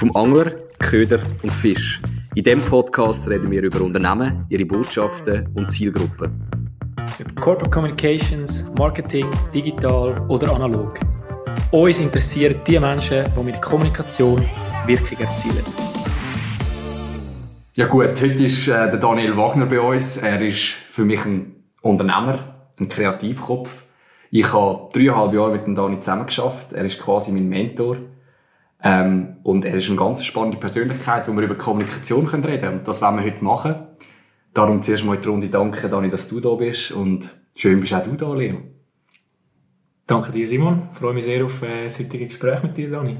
Vom Angler, Köder und Fisch. In diesem Podcast reden wir über Unternehmen, ihre Botschaften und Zielgruppen. Über Corporate Communications, Marketing, digital oder analog. Uns interessieren die Menschen, die mit Kommunikation Wirkung erzielen. Ja gut, heute ist äh, der Daniel Wagner bei uns. Er ist für mich ein Unternehmer, ein Kreativkopf. Ich habe dreieinhalb Jahre mit dem Dani zusammengeschafft. Er ist quasi mein Mentor. Ähm, und er ist eine ganz spannende Persönlichkeit, wo wir über Kommunikation können reden können. Und das wollen wir heute machen. Darum zuerst mal die Runde danke, Dani, dass du da bist. Und schön bist auch du da, Leo. Danke dir, Simon. Ich freue mich sehr auf äh, das heutige Gespräch mit dir, Dani.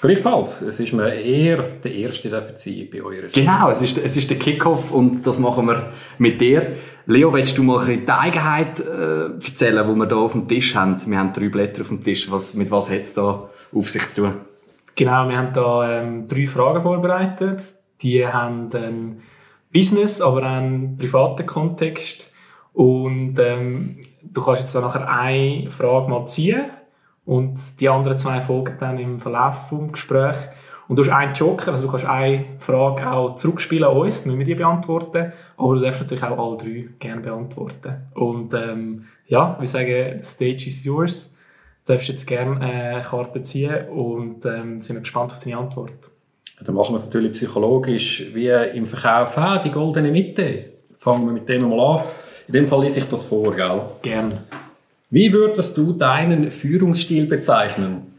Gleichfalls. Es ist mir eher der erste der bei eurer Seite. Genau, es ist, es ist der Kickoff und das machen wir mit dir. Leo, willst du mal die Eigenheit äh, erzählen, die wir hier auf dem Tisch haben? Wir haben drei Blätter auf dem Tisch. Was, mit was hat es da auf sich zu tun? Genau, wir haben da ähm, drei Fragen vorbereitet. Die haben einen Business, aber auch einen privaten Kontext. Und ähm, du kannst jetzt da nachher eine Frage mal ziehen und die anderen zwei folgen dann im Verlauf des Gesprächs. Und du hast einen Joker, also du kannst eine Frage auch zurückspielen an uns, dann müssen wir die beantworten. Aber du darfst natürlich auch alle drei gerne beantworten. Und ähm, ja, wir sagen, the stage is yours. Du darfst jetzt gerne eine Karte ziehen und ähm, sind wir gespannt auf deine Antwort. Dann machen wir es natürlich psychologisch, wie im Verkauf auch, die goldene Mitte. Fangen wir mit dem mal an. In dem Fall lese ich das vor, gell? Gerne. Wie würdest du deinen Führungsstil bezeichnen?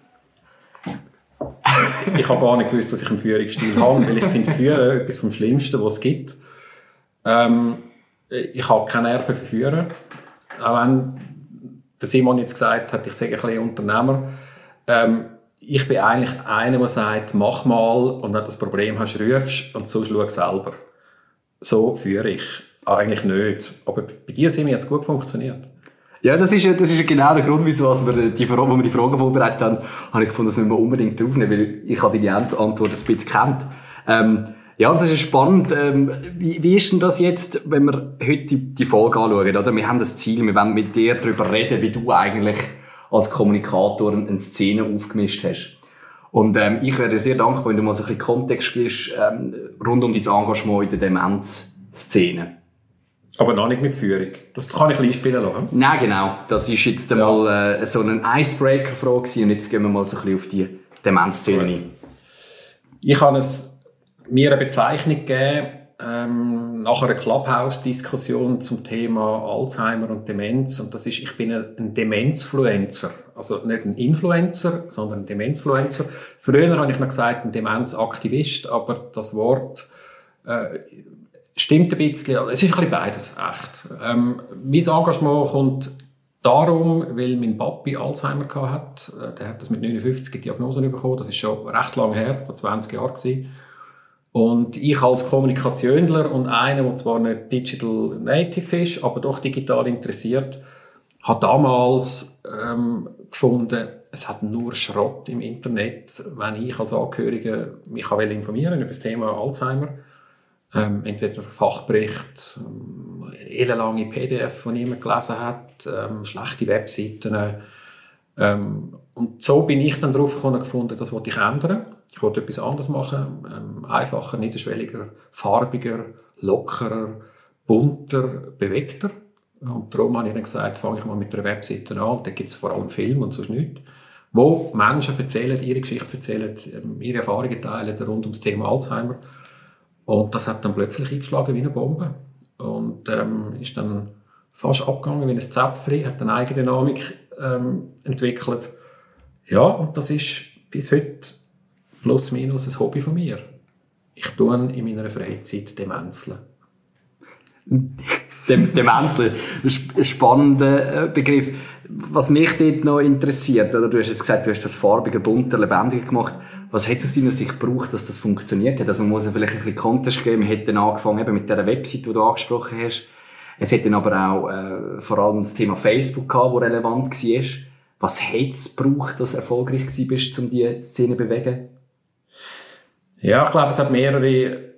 ich habe gar nicht gewusst, dass ich einen Führungsstil habe, weil ich finde Führen etwas vom Schlimmsten, was es gibt. Ähm, ich habe keine Nerven für Führen. Auch wenn der Simon jetzt gesagt hat, ich sage ein bisschen Unternehmer. Ähm, ich bin eigentlich einer, der sagt, mach mal und wenn du das Problem hast, rufst und sonst schau selber. So führe ich. Eigentlich nicht. Aber bei dir, Simon, hat es gut funktioniert. Ja, das ist, das ist genau der Grund, wieso wir die, wo wir die Fragen vorbereitet haben, habe ich gefunden, das müssen wir unbedingt draufnehmen, weil ich habe die Antwort ein bisschen kennt. Ähm, ja, das ist spannend. Ähm, wie, wie ist denn das jetzt, wenn wir heute die, die Folge anschauen? Oder? Wir haben das Ziel, wir wollen mit dir darüber reden, wie du eigentlich als Kommunikator eine Szene aufgemischt hast. Und ähm, ich wäre dir sehr dankbar, wenn du mal so ein bisschen Kontext gibst ähm, rund um dein Engagement in der Demenzszene. Aber noch nicht mit Führung. Das kann ich ein einspielen lassen. Nein, genau. Das ist jetzt ja. mal äh, so eine Icebreaker-Frage und jetzt gehen wir mal so ein bisschen auf die Demenzszene ein. Ich habe es mir eine Bezeichnung gegeben, ähm, nach einer Clubhouse-Diskussion zum Thema Alzheimer und Demenz. Und das ist, ich bin ein Demenzfluencer. Also nicht ein Influencer, sondern ein Demenzfluencer. Früher habe ich noch gesagt, ein Demenzaktivist, aber das Wort äh, Stimmt ein bisschen. Es ist ein bisschen beides, echt. Ähm, mein Engagement kommt darum, weil mein Papi Alzheimer hat. Äh, der hat das mit 59 Diagnosen bekommen. Das ist schon recht lange her, vor 20 Jahren gewesen. Und ich als Kommunikationler und einer, der zwar nicht Digital Native ist, aber doch digital interessiert, hat damals ähm, gefunden, es hat nur Schrott im Internet, wenn ich als Angehöriger mich informieren über das Thema Alzheimer ähm, entweder Fachbericht, ähm, ellenlange PDF, die niemand gelesen hat, ähm, schlechte Webseiten. Ähm, und so bin ich dann darauf gekommen, gefunden, das wollte ich ändern. Ich wollte etwas anderes machen, ähm, einfacher, niederschwelliger, farbiger, lockerer, bunter, bewegter. Und darum habe ich dann gesagt, fange ich mal mit einer Webseite an. Da gibt es vor allem Film und sonst nichts. Wo Menschen erzählen, ihre Geschichte erzählen, ähm, ihre Erfahrungen teilen rund ums Thema Alzheimer. Und das hat dann plötzlich eingeschlagen wie eine Bombe. Und ähm, ist dann fast abgegangen wie ein Zäpfchen, hat eine eigene Dynamik ähm, entwickelt. Ja, und das ist bis heute plus minus ein Hobby von mir. Ich tue in meiner Freizeit Demenzeln. Demenzeln, ein spannender äh, Begriff. Was mich dort noch interessiert, oder du hast jetzt gesagt, du hast das farbiger, bunter, lebendiger gemacht. Was hat es aus deiner Sicht gebraucht, dass das funktioniert hat? Also man muss ja vielleicht ein bisschen Kontext geben. Hat dann angefangen eben mit dieser Website, die du angesprochen hast. Es hat dann aber auch äh, vor allem das Thema Facebook gehabt, das relevant war. Was hat es gebraucht, dass du erfolgreich bist, um diese Szene zu bewegen? Ja, ich glaube, es hat mehrere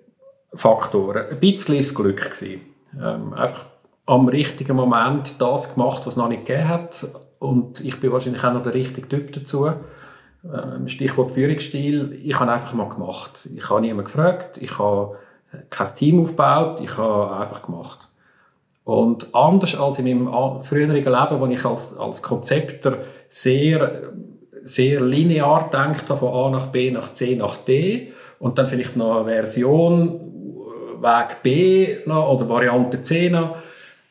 Faktoren. Ein bisschen das Glück gewesen. Ähm, einfach am richtigen Moment das gemacht, was es noch nicht gegeben hat. Und ich bin wahrscheinlich auch noch der richtige Typ dazu. Ähm, Stichwort Führungsstil. Ich habe einfach mal gemacht. Ich habe niemanden gefragt. Ich habe kein Team aufgebaut. Ich habe einfach gemacht. Und anders als in meinem früheren Leben, wo ich als, als Konzepter sehr, sehr linear denkt habe, von A nach B nach C nach D und dann vielleicht noch eine Version, Weg B noch, oder Variante C noch,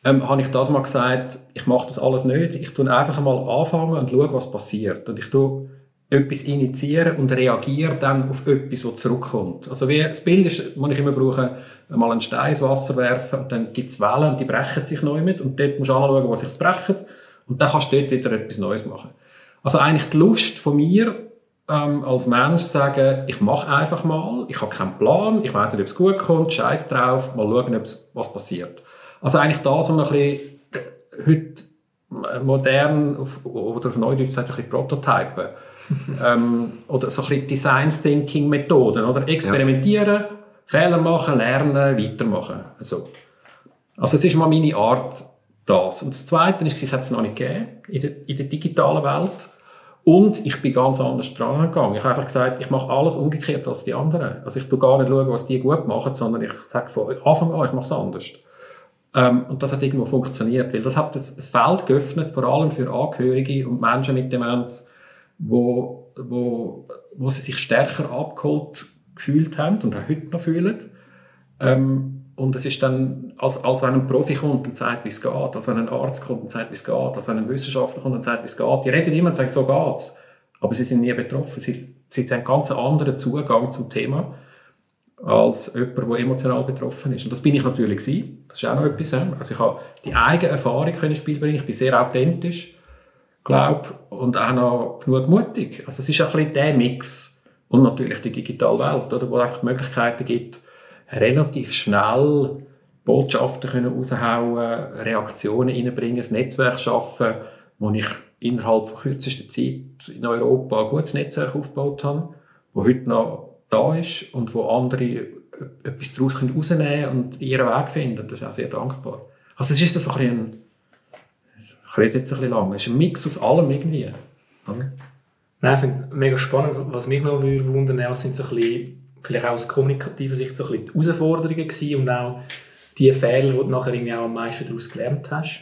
ähm, habe ich das mal gesagt, ich mache das alles nicht. Ich tue einfach mal anfangen und schaue, was passiert. Und ich tue etwas initiieren und reagiere dann auf etwas, was zurückkommt. Also wie, das Bild ist, das ich immer brauche, mal einen Stein ins Wasser werfen und dann gibt es Wellen und die brechen sich neu mit und dort musst du anschauen, was sich brechen und dann kannst du dort wieder etwas Neues machen. Also eigentlich die Lust von mir ähm, als Mensch sagen, ich mache einfach mal, ich habe keinen Plan, ich weiß nicht, ob es gut kommt, scheiß drauf, mal schauen, was passiert. Also eigentlich das, was man ein bisschen äh, heute modern, auf, oder auf Neudeutsch sagt, ein bisschen Prototypen. ähm, oder so ein bisschen Design Thinking Methoden, oder? Experimentieren, ja. Fehler machen, lernen, weitermachen. Also, also es ist mal meine Art, das. Und das Zweite ist, es hat es noch nicht gegeben, in der, in der digitalen Welt. Und ich bin ganz anders dran gegangen. Ich habe einfach gesagt, ich mache alles umgekehrt als die anderen. Also ich tue gar nicht schauen, was die gut machen, sondern ich sage von Anfang an, ich mache es anders. Ähm, und das hat irgendwo funktioniert, weil das hat das Feld geöffnet, vor allem für Angehörige und Menschen mit Demenz, wo, wo, wo sie sich stärker abgeholt gefühlt haben und auch heute noch fühlen. Ähm, und es ist dann, als, als wenn ein Profi kommt und sagt, wie es geht, als wenn ein Arzt kommt und sagt, wie es geht, als wenn ein Wissenschaftler kommt und sagt, wie es geht. Die reden immer und sagen, so geht's. Aber sie sind nie betroffen. Sie, sie haben einen ganz anderen Zugang zum Thema als jemand, der emotional betroffen ist. Und das bin ich natürlich gewesen. Das ist auch noch etwas. Also ich habe die eigene Erfahrung können Spiel bringen. Ich bin sehr authentisch, glaube und auch noch genug mutig. Also es ist ein bisschen der Mix. Und natürlich die digitale Welt, oder, wo einfach Möglichkeiten gibt, relativ schnell Botschaften können raushauen, Reaktionen reinbringen, ein Netzwerk schaffen, wo ich innerhalb von kürzester Zeit in Europa ein gutes Netzwerk aufgebaut habe, wo heute noch da ist und wo andere etwas daraus rausnehmen können und ihren Weg finden. Das ist auch sehr dankbar. Also es ist so ein bisschen, ich rede jetzt ein bisschen lang, es ist ein Mix aus allem irgendwie. Nein, ich finde es mega spannend. Was mich noch wundern würde, sind so ein bisschen, vielleicht auch aus kommunikativer Sicht so ein bisschen die Herausforderungen gewesen und auch die Fehler, die du nachher irgendwie auch am meisten daraus gelernt hast.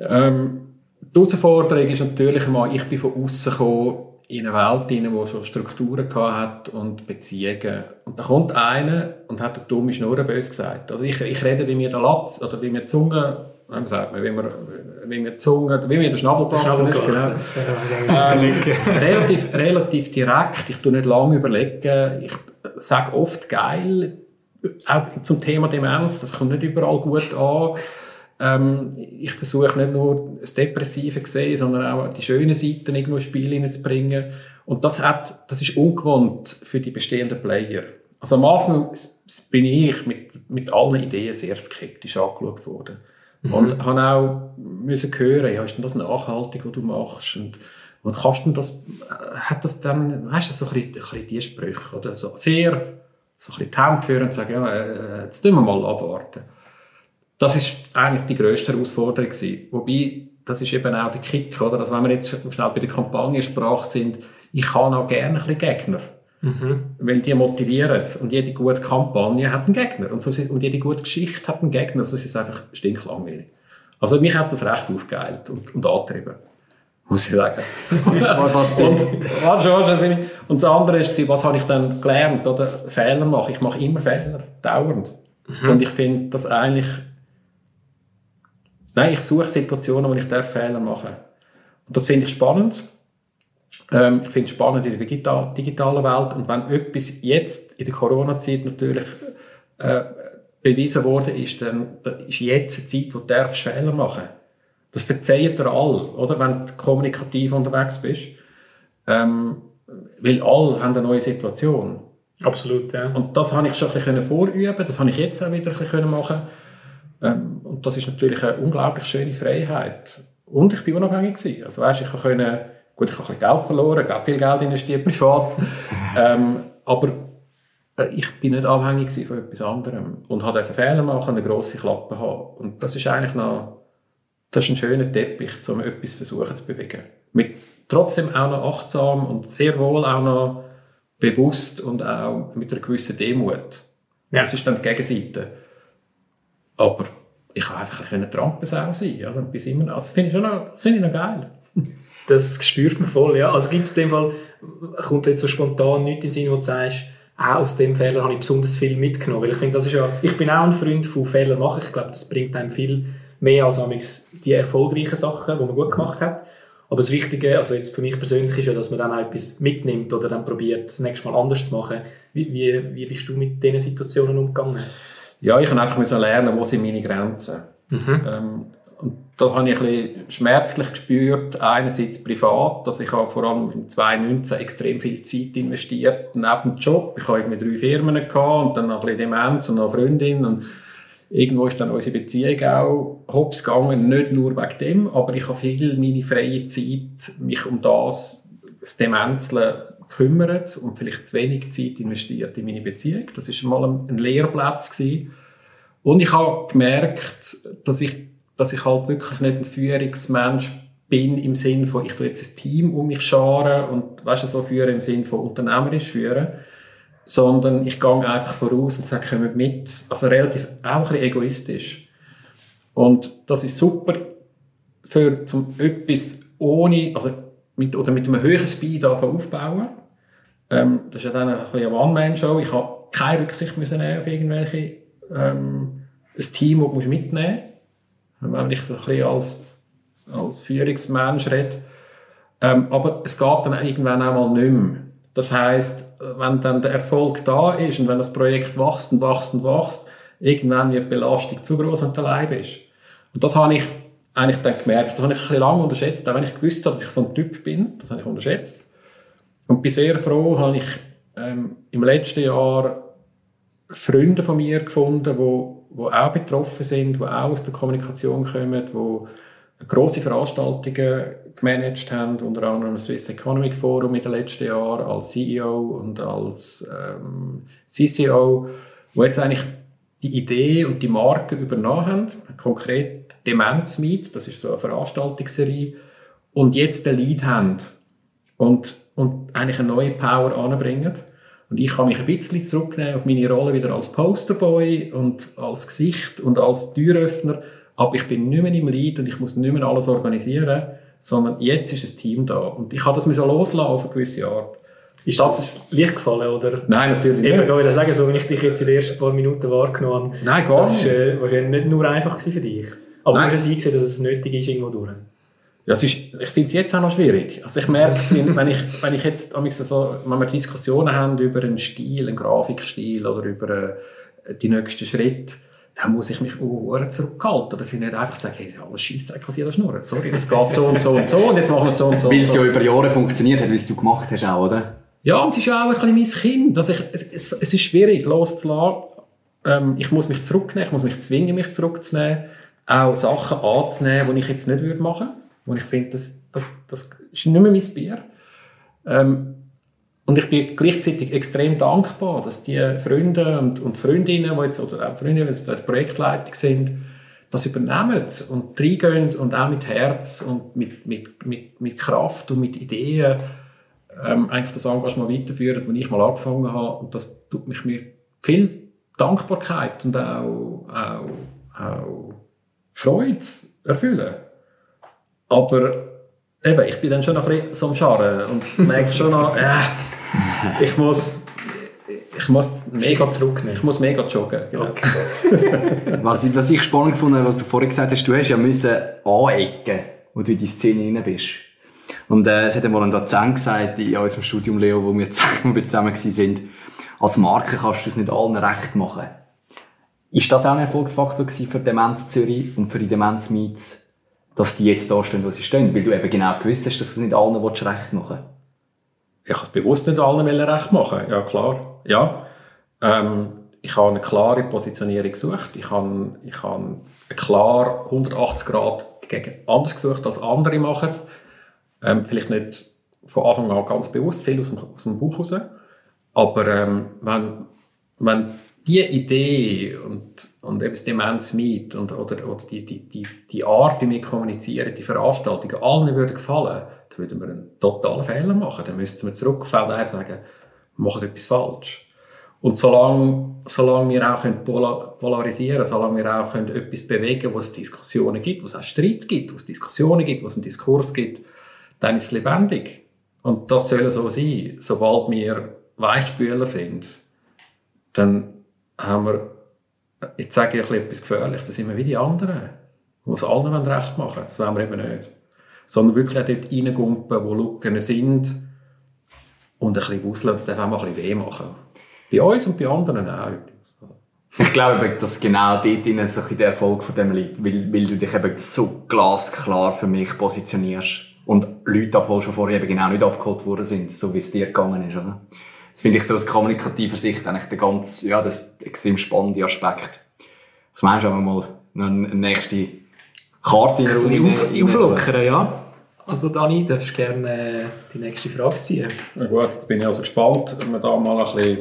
Ähm, die Herausforderung ist natürlich mal, ich bin von außen gekommen, in eine Welt hinein, die schon Strukturen hat und Beziehungen. Und da kommt einer und hat eine dumme Schnurren bös gesagt. Oder ich, ich rede, wie mir der Latz, oder wie mir die Zunge, wie sagt man, wie mir, wie mir die Zunge, wie mir der Schnabel gewachsen ist. Genau. ähm, relativ, relativ direkt, ich tue nicht lange überlegen, ich sage oft geil, auch zum Thema Demenz, das kommt nicht überall gut an. Ähm, ich versuche nicht nur das Depressive zu sehen, sondern auch die schönen Seiten irgendwo ins Spiel hineinzubringen. Und das hat, das ist ungewohnt für die bestehenden Player. Also am Anfang bin ich mit, mit allen Ideen sehr skeptisch angeschaut worden. Mhm. Und habe auch müssen hören, ja, ist denn das nachhaltig, was du machst? Und, und kannst du das, äh, hat das dann, weißt du, so ein bisschen, ein bisschen die Sprüche, oder? So sehr, so ein bisschen die Hände führen und sagen, ja, äh, jetzt tun wir mal abwarten. Das ist eigentlich die grösste Herausforderung gewesen. Wobei, das ist eben auch der Kick, oder? Also wenn wir jetzt schnell bei der Kampagnensprache sind, ich habe auch gerne ein bisschen Gegner. Mhm. Weil die motivieren. Und jede gute Kampagne hat einen Gegner. Und, so ist, und jede gute Geschichte hat einen Gegner. Also es ist einfach stinklangweilig. Also mich hat das recht aufgeheilt und, und angetrieben. Muss ich sagen. was denn? Und, und das andere ist, was habe ich dann gelernt? Oder? Fehler machen. Ich mache immer Fehler. Dauernd. Mhm. Und ich finde das eigentlich Nein, ich suche Situationen, wo ich darf Fehler machen Und das finde ich spannend. Ähm, ich finde es spannend in der digital digitalen Welt. Und wenn etwas jetzt in der Corona-Zeit natürlich äh, bewiesen worden ist, dann, ist jetzt eine Zeit, wo du darfst Fehler machen Das verzeiht dir all, oder? Wenn du kommunikativ unterwegs bist. Ähm, weil alle haben eine neue Situation. Absolut, ja. Und das habe ich schon ein bisschen vorüben das habe ich jetzt auch wieder ein bisschen machen ähm, und das ist natürlich eine unglaublich schöne Freiheit. Und ich bin unabhängig gewesen. Also weißt, ich konnte, gut, ich habe ein bisschen Geld verloren, ich habe viel Geld investiert privat, ähm, aber äh, ich bin nicht abhängig von etwas anderem und habe einen Fehler machen, eine grosse Klappe haben. Und das ist eigentlich noch, das ist ein schöner Teppich, um etwas versuchen zu bewegen. mit trotzdem auch noch achtsam und sehr wohl auch noch bewusst und auch mit einer gewissen Demut. Ja. Das ist dann die Gegenseite. Aber ich kann einfach eine Trampensau sein. Ja, dann immer, finde ich, schon noch, das finde ich noch geil. Das spürt man voll, ja. Also gibt es in dem Fall, kommt jetzt so spontan nichts in den Sinn, wo du sagst, auch aus dem Fehler habe ich besonders viel mitgenommen. Weil ich finde, das ist ja, ich bin auch ein Freund von Fehler machen. Ich glaube, das bringt einem viel mehr als die erfolgreichen Sachen, die man gut gemacht hat. Aber das Wichtige, also jetzt für mich persönlich, ist ja, dass man dann auch etwas mitnimmt oder dann probiert, das nächste Mal anders zu machen. Wie, wie, wie bist du mit diesen Situationen umgegangen? Ja, ich habe einfach lernen, wo sind meine Grenzen. Mhm. Ähm, und das habe ich ein bisschen schmerzlich gespürt. Einerseits privat, dass ich habe vor allem im 2019 extrem viel Zeit investiert neben dem Job. Ich habe irgendwie drei Firmen gehabt und dann noch ein bisschen Demenz und noch eine Freundin und irgendwo ist dann unsere Beziehung auch hops gegangen, nicht nur wegen dem, aber ich habe viel meine freie Zeit mich um das, das Demenzeln gekümmert und vielleicht zu wenig Zeit investiert in meine Beziehung. Das ist mal ein, Lehrplatz gewesen. Und ich habe gemerkt, dass ich, dass ich halt wirklich nicht ein Führungsmensch bin im Sinn von, ich tue jetzt ein Team um mich scharen und, weißt du, so führen im Sinn von unternehmerisch führen sondern ich gehe einfach voraus und sage, kommt mit. Also relativ auch ein egoistisch. Und das ist super für zum etwas ohne, also mit, oder mit einem höheren Speed aufbauen. Ähm, das ist ja dann ein bisschen eine One-Man-Show. Ich habe keine Rücksicht müssen auf irgendwelche, ähm, ein Team, das du mitnehmen musst. Wenn ich so ein bisschen als, als Führungsmensch rede. Ähm, aber es geht dann irgendwann auch mal nicht mehr. Das heißt, wenn dann der Erfolg da ist und wenn das Projekt wächst und wächst und wächst, irgendwann wird die Belastung zu groß und du allein bist. Und das habe ich eigentlich dann gemerkt. Das habe ich ein bisschen lange unterschätzt, auch wenn ich gewusst habe, dass ich so ein Typ bin. Das habe ich unterschätzt. Und bin sehr froh, habe ich ähm, im letzten Jahr Freunde von mir gefunden, wo, wo auch betroffen sind, wo auch aus der Kommunikation kommen, wo grosse Veranstaltungen gemanagt haben, unter anderem das Swiss Economic Forum in den letzten Jahren als CEO und als ähm, CCO, wo jetzt eigentlich die Idee und die Marke übernommen haben, konkret Demenz Meet, das ist so eine Veranstaltungsserie, und jetzt den Lead haben und, und eigentlich eine neue Power anbringen. Und ich kann mich ein bisschen zurücknehmen auf meine Rolle wieder als Posterboy und als Gesicht und als Türöffner, aber ich bin nicht mehr im Lead und ich muss nicht mehr alles organisieren, sondern jetzt ist ein Team da. Und ich habe das mir so loslassen auf eine gewisse Art. Ist das leicht gefallen, oder? Nein, natürlich nicht. Ich würde sagen, so wie ich dich jetzt in den ersten paar Minuten wahrgenommen habe, Nein, gar das war äh, wahrscheinlich nicht nur einfach für dich. Aber Nein. du hast eingesehen, dass es nötig ist, irgendwo durch. Ja, ist, ich finde es jetzt auch noch schwierig. Also ich merke es, wenn ich, wenn ich jetzt so, wenn wir Diskussionen haben über einen Stil, einen Grafikstil oder über äh, die nächsten Schritte, dann muss ich mich auch zurückhalten, dass ich nicht einfach sage, hey, alles Scheissdreck, was jeder schnurrt. Sorry, das geht so und so und so und jetzt machen wir so und so. Weil es ja über Jahre funktioniert hat, wie es du gemacht hast auch, oder? Ja, und es ist ja auch ein bisschen mein Kind. Also ich, es, es ist schwierig, loszulassen. Ähm, ich muss mich zurücknehmen, ich muss mich zwingen, mich zurückzunehmen. Auch Sachen anzunehmen, die ich jetzt nicht würde machen würde. Wo ich finde, das, das, das ist nicht mehr mein Bier. Ähm, und ich bin gleichzeitig extrem dankbar, dass die Freunde und, und Freundinnen, die jetzt, oder auch Freunde, die der Projektleitung sind, das übernehmen und reingehen und auch mit Herz und mit, mit, mit, mit Kraft und mit Ideen ähm, eigentlich das Engagement weiterführen, das ich mal angefangen habe. Und das tut mich mir viel Dankbarkeit und auch, auch, auch Freude erfüllen. Aber eben, ich bin dann schon noch ein bisschen so am Scharren und merke schon noch, äh, ich muss, ich muss mega zurücknehmen. Ich muss mega joggen. Genau. Okay. was, was ich spannend fand, was du vorhin gesagt hast, du hast ja müssen anecken, wo du in die Szene rein bist. Und äh, es hat einmal ein Dozent gesagt in unserem Studium, Leo, wo wir zusammen, zusammen sind, als Marke kannst du es nicht allen recht machen. Ist das auch ein Erfolgsfaktor für Demenz Zürich und für die Demenz Meets, dass die jetzt da stehen, wo sie stehen? Weil du eben genau gewusst hast, dass du nicht allen recht machen willst ich habe es bewusst nicht allen recht machen. Ja, klar. Ja. Ähm, ich habe eine klare Positionierung gesucht. Ich habe, ich habe klar 180 Grad gegen anders gesucht, als andere machen. Ähm, vielleicht nicht von Anfang an ganz bewusst, viel aus dem, aus dem Bauch raus. Aber ähm, wenn, wenn die Idee und, und eben das Demenz Meet und, oder, oder die, die, die, die Art, wie wir kommunizieren, die Veranstaltungen allen würden gefallen, würden wir einen totalen Fehler machen. Dann müssten wir zurück auf Feld 1 sagen, wir machen etwas falsch. Und solange, solange wir auch können polarisieren können, solange wir auch können etwas bewegen können, wo es Diskussionen gibt, wo es auch Streit gibt, wo es Diskussionen gibt, wo es einen Diskurs gibt, dann ist es lebendig. Und das soll so sein. Sobald wir Weichspüler sind, dann haben wir, jetzt sage ich etwas Gefährliches, das sind wir wie die anderen, die es allen recht machen Das wollen wir eben nicht. Sondern wirklich dort reingumpen, wo Lücken sind und ein bisschen wuseln, das darf auch mal ein bisschen weh machen. Bei uns und bei anderen auch. Ich glaube, dass genau dort in so der Erfolg von dem liegt, weil, weil du dich eben so glasklar für mich positionierst und Leute abholst, die vorher eben genau nicht abgeholt worden sind, so wie es dir gegangen ist, oder? Das finde ich so aus kommunikativer Sicht eigentlich der ganz, ja, das ist extrem spannende Aspekt. Was meinst du, mal eine nächste Karte in der Auflockern, ja. Also Dani, darfst du gerne äh, die nächste Frage ziehen. Na gut, jetzt bin ich also gespannt, wenn wir da mal ein bisschen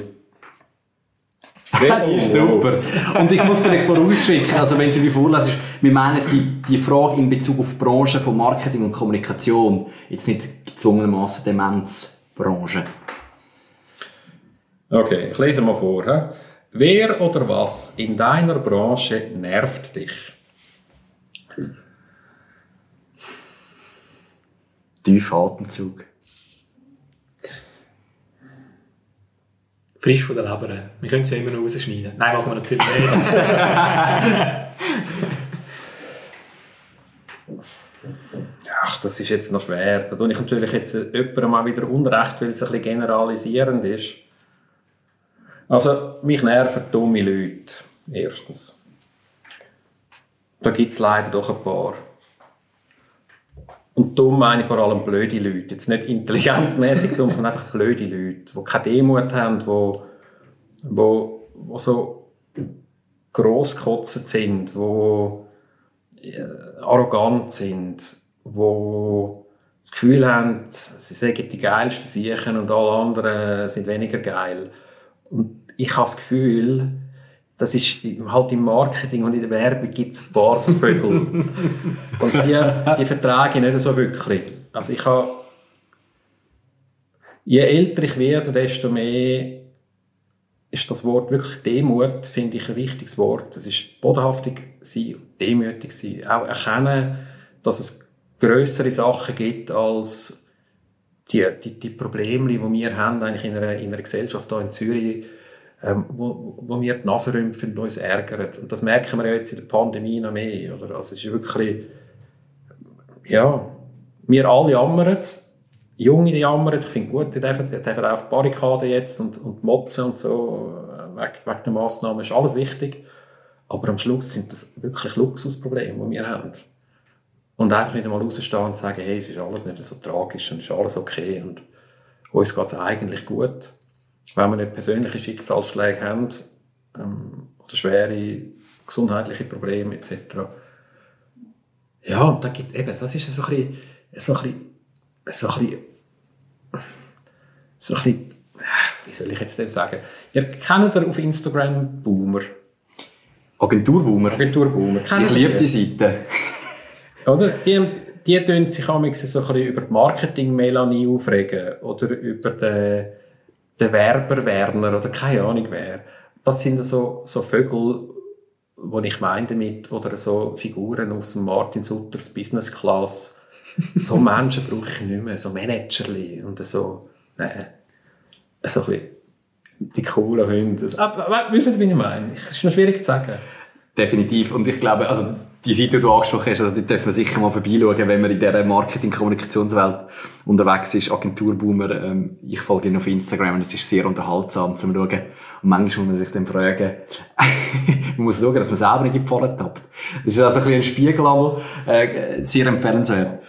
das ist super. Und ich muss vielleicht vorausschicken, also wenn Sie die vorlesen, wir meinen die, die Frage in Bezug auf die Branche von Marketing und Kommunikation, jetzt nicht gezwungenermaßen Demenzbranche. Okay, ich lese mal vor. He? Wer oder was in deiner Branche nervt dich? Tiefer Atemzug. Frisch von der Leber. Wir können es ja immer noch rausschneiden. Nein, machen wir natürlich nicht. Ach, das ist jetzt noch schwer. Da tue ich natürlich jetzt jemandem mal wieder Unrecht, weil es ein bisschen generalisierend ist. Also, mich nerven dumme Leute. Erstens. Da gibt es leider doch ein paar. Und dumm meine ich vor allem blöde Leute. Jetzt nicht intelligenzmäßig dumm, sondern einfach blöde Leute, die keine Demut haben, die, die, die so grosskotzt sind, die äh, arrogant sind, die das Gefühl haben, sie sagen die geilsten Siechen und alle anderen sind weniger geil. Und ich habe das Gefühl, das ist halt im Marketing und in der Werbung gibt es ein paar so Vögel. und die, die vertrage ich nicht so wirklich. Also ich habe, je älter ich werde, desto mehr ist das Wort wirklich Demut, finde ich ein wichtiges Wort. Das ist bodenhaftig sein und demütig sein. Auch erkennen, dass es größere Sachen gibt als die, die, die Probleme, die wir haben eigentlich in einer, in einer Gesellschaft hier in Zürich ähm, wo, wo wir die Nase rümpfen und uns ärgern. Und das merken wir ja jetzt in der Pandemie noch mehr. Oder? Also es ist wirklich, ja, wir alle jammern, Junge die jammern, ich finde gut, die dürfen, die dürfen auf die Barrikade jetzt und, und motzen und so, äh, wegen, wegen der Massnahmen, ist alles wichtig. Aber am Schluss sind das wirklich Luxusprobleme, die wir haben. Und einfach wieder mal rausstehen und sagen, hey, es ist alles nicht so tragisch und es ist alles okay und uns geht es eigentlich gut wenn wir nicht persönliche Schicksalsschläge haben ähm, oder schwere gesundheitliche Probleme etc. Ja, und da gibt eben, das ist so ein bisschen, so ein bisschen, so ein bisschen, so ein bisschen wie soll ich jetzt dem sagen? Ihr kennt ihr auf Instagram Boomer? Agenturboomer? Agenturboomer. Ich liebe die Seite. Oder? Die, die tun sich so ein bisschen über die Marketing-Melanie aufregen oder über den der Werber Werner oder keine Ahnung wer. Das sind so, so Vögel, die ich meine damit, oder so Figuren aus dem Martin Sutters Business Class. So Menschen brauche ich nicht mehr, so Managerli und so, nein, so ein bisschen die coolen Hunde. Aber, wissen Sie, wie ich meine? Es ist noch schwierig zu sagen. Definitiv. Und ich glaube, also die Seite, die du angesprochen hast, also die dürfen wir sicher mal vorbeischauen, wenn man in dieser Marketing-Kommunikationswelt unterwegs ist. Agenturboomer, ähm, ich folge ihnen auf Instagram und es ist sehr unterhaltsam zum Schauen. Und manchmal muss man sich dann fragen, man muss schauen, dass man selber nicht in die Falle tappt. Das ist also ein bisschen ein Spiegel, äh, sehr empfehlenswert.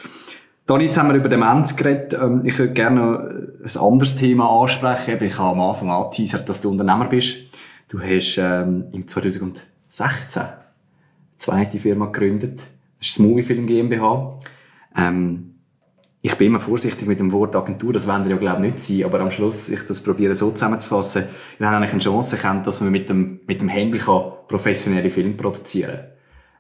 Dann jetzt haben wir über Demenz geredet. Ähm, ich würde gerne noch ein anderes Thema ansprechen. Ich habe am Anfang angeteasert, dass du Unternehmer bist. Du hast ähm, im 2000 16 eine zweite Firma gegründet. Das ist das Moviefilm GmbH. Ähm, ich bin immer vorsichtig mit dem Wort Agentur, das wollen wir ja glaube ich nicht sein, aber am Schluss, ich das probiere so zusammenzufassen, wir haben eigentlich eine Chance erkannt, dass man mit dem, mit dem Handy professionelle Filme produzieren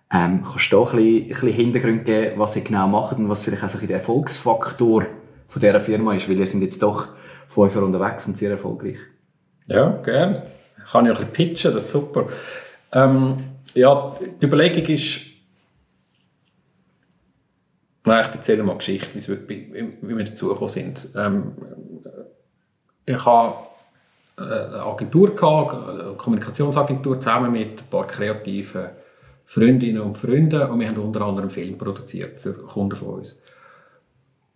kann. Ähm, kannst du da ein bisschen, ein bisschen Hintergrund geben, was ihr genau macht und was vielleicht auch der Erfolgsfaktor von dieser Firma ist, weil ihr sind jetzt doch fünf Jahre unterwegs und sehr erfolgreich. Ja, gerne. Kann ich ein bisschen pitchen, das ist super. Ähm, ja, die Überlegung ist, Nein, ich erzähle mal Geschichte, wie, wir dazu gekommen sind. Ähm, ich habe eine Agentur gehabt, eine Kommunikationsagentur, zusammen mit ein paar kreativen Freundinnen und Freunden und wir haben unter anderem Film produziert für Kunden von uns.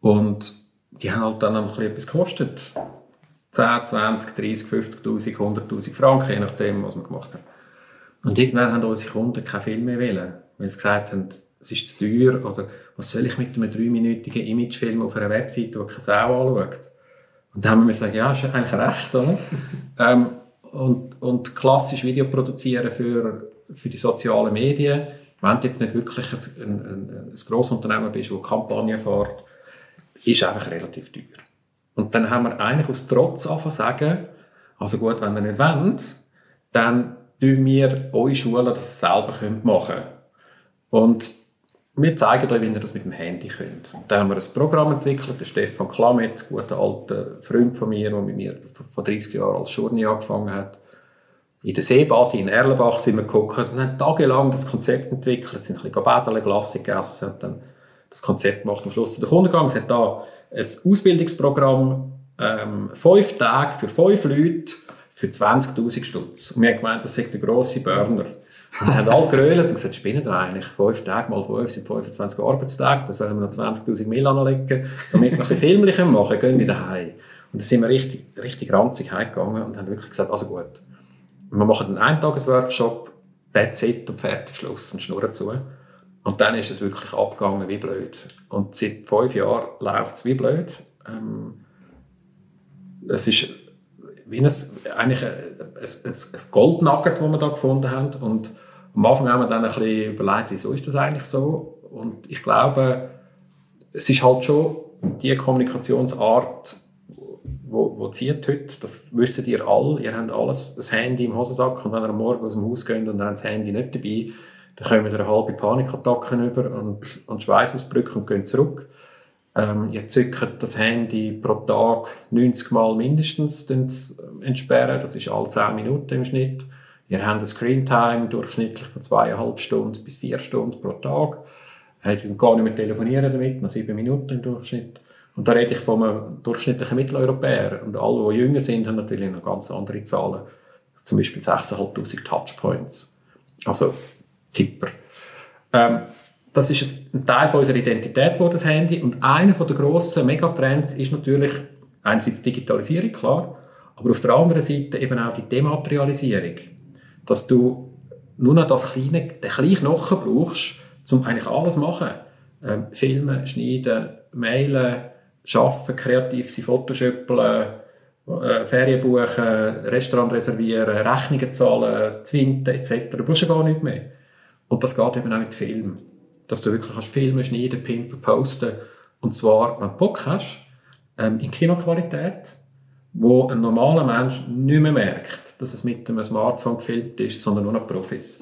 Und die haben halt dann ein etwas gekostet. 10, 20, 30, 50'000, 100'000 Franken, je nachdem, was wir gemacht haben. Und irgendwann haben unsere Kunden keine Film mehr wollen, weil sie gesagt haben, es ist zu teuer oder was soll ich mit einem dreiminütigen Imagefilm auf einer Webseite, wo keine Sau anschaut. Und dann haben wir gesagt, ja, ist eigentlich recht, oder? ähm, und, und klassisch Video produzieren für, für die sozialen Medien, wenn du jetzt nicht wirklich ein, ein, ein, ein grosses Unternehmen bist, das Kampagnen fährt, ist einfach relativ teuer. Und dann haben wir eigentlich aus Trotz angefangen sagen, also gut, wenn ihr nicht wollt, dann tun wir euch Schulen das selber machen. Und wir zeigen euch, wie ihr das mit dem Handy könnt. Und dann haben wir ein Programm entwickelt, der Stefan Klamet, ein guter alter Freund von mir, der mit mir vor 30 Jahren als Journey angefangen hat. In der Seebade in Erlenbach sind wir geguckt und haben tagelang das Konzept entwickelt, sind ein bisschen Badeln, Glasse gegessen und dann das Konzept gemacht. Am Schluss der Kunden gegangen. Es hat da ein Ausbildungsprogramm, ähm, fünf Tage für fünf Leute für 20.000 Stutz. Und wir haben gemeint, das sei der grosse Burner. Und dann haben alle gerölt und gesagt, spinnen wir eigentlich? Fünf Tage mal fünf sind 25 Arbeitstage, das wollen wir noch 20.000 Mill anlegen, damit wir ein bisschen Filmlich machen können, gehen wir daheim. Und dann sind wir richtig, richtig ranzig heimgegangen und haben wirklich gesagt, also gut, wir machen einen Eintagesworkshop, that's it und fertig, Schluss und Schnurren zu. Und dann ist es wirklich abgegangen wie blöd. Und seit fünf Jahren läuft es wie blöd. Ähm, es ist wie ein, eigentlich ein, ein, ein Goldnugget, das wir da gefunden haben. Und am Anfang haben wir dann ein bisschen überlegt, wieso ist das eigentlich so? Und ich glaube, es ist halt schon die Kommunikationsart, wo, wo zieht heute, das wisst ihr alle, ihr habt alles, das Handy im Hosensack und wenn ihr am Morgen aus dem Haus geht und habt das Handy nicht dabei, dann kommen wir eine halbe Panikattacken über und, und Schweißausbrüche und gehen zurück. Ähm, ihr zückt das Handy pro Tag 90 Mal mindestens entsperren. Das ist alle 10 Minuten im Schnitt. Ihr habt eine Screentime durchschnittlich von zweieinhalb Stunden bis vier Stunden pro Tag. Ihr könnt gar nicht mehr telefonieren damit, noch sieben Minuten im Durchschnitt. Und da rede ich von einem durchschnittlichen Mitteleuropäer. Und alle, die jünger sind, haben natürlich noch ganz andere Zahlen. Zum Beispiel 6'500 Touchpoints. Also Tipper. Ähm, das ist ein Teil von unserer Identität geworden, das Handy. Und einer der grossen Megatrends ist natürlich einerseits die Digitalisierung, klar, aber auf der anderen Seite eben auch die Dematerialisierung. Dass du nur noch das kleine, den kleinen Knochen brauchst, um eigentlich alles zu machen. Ähm, filmen, schneiden, mailen, arbeiten, kreativ sein, Photoshopeln, äh, Ferien buchen, Restaurant reservieren, Rechnungen zahlen, Zwinten etc. Du brauchst ja gar nichts mehr. Und das geht eben auch mit Film dass du wirklich kannst filmen, schneiden, pimpen, posten. Und zwar, wenn du Bock hast, ähm, in Kinoqualität, wo ein normaler Mensch nicht mehr merkt, dass es mit einem Smartphone gefilmt ist, sondern nur noch Profis.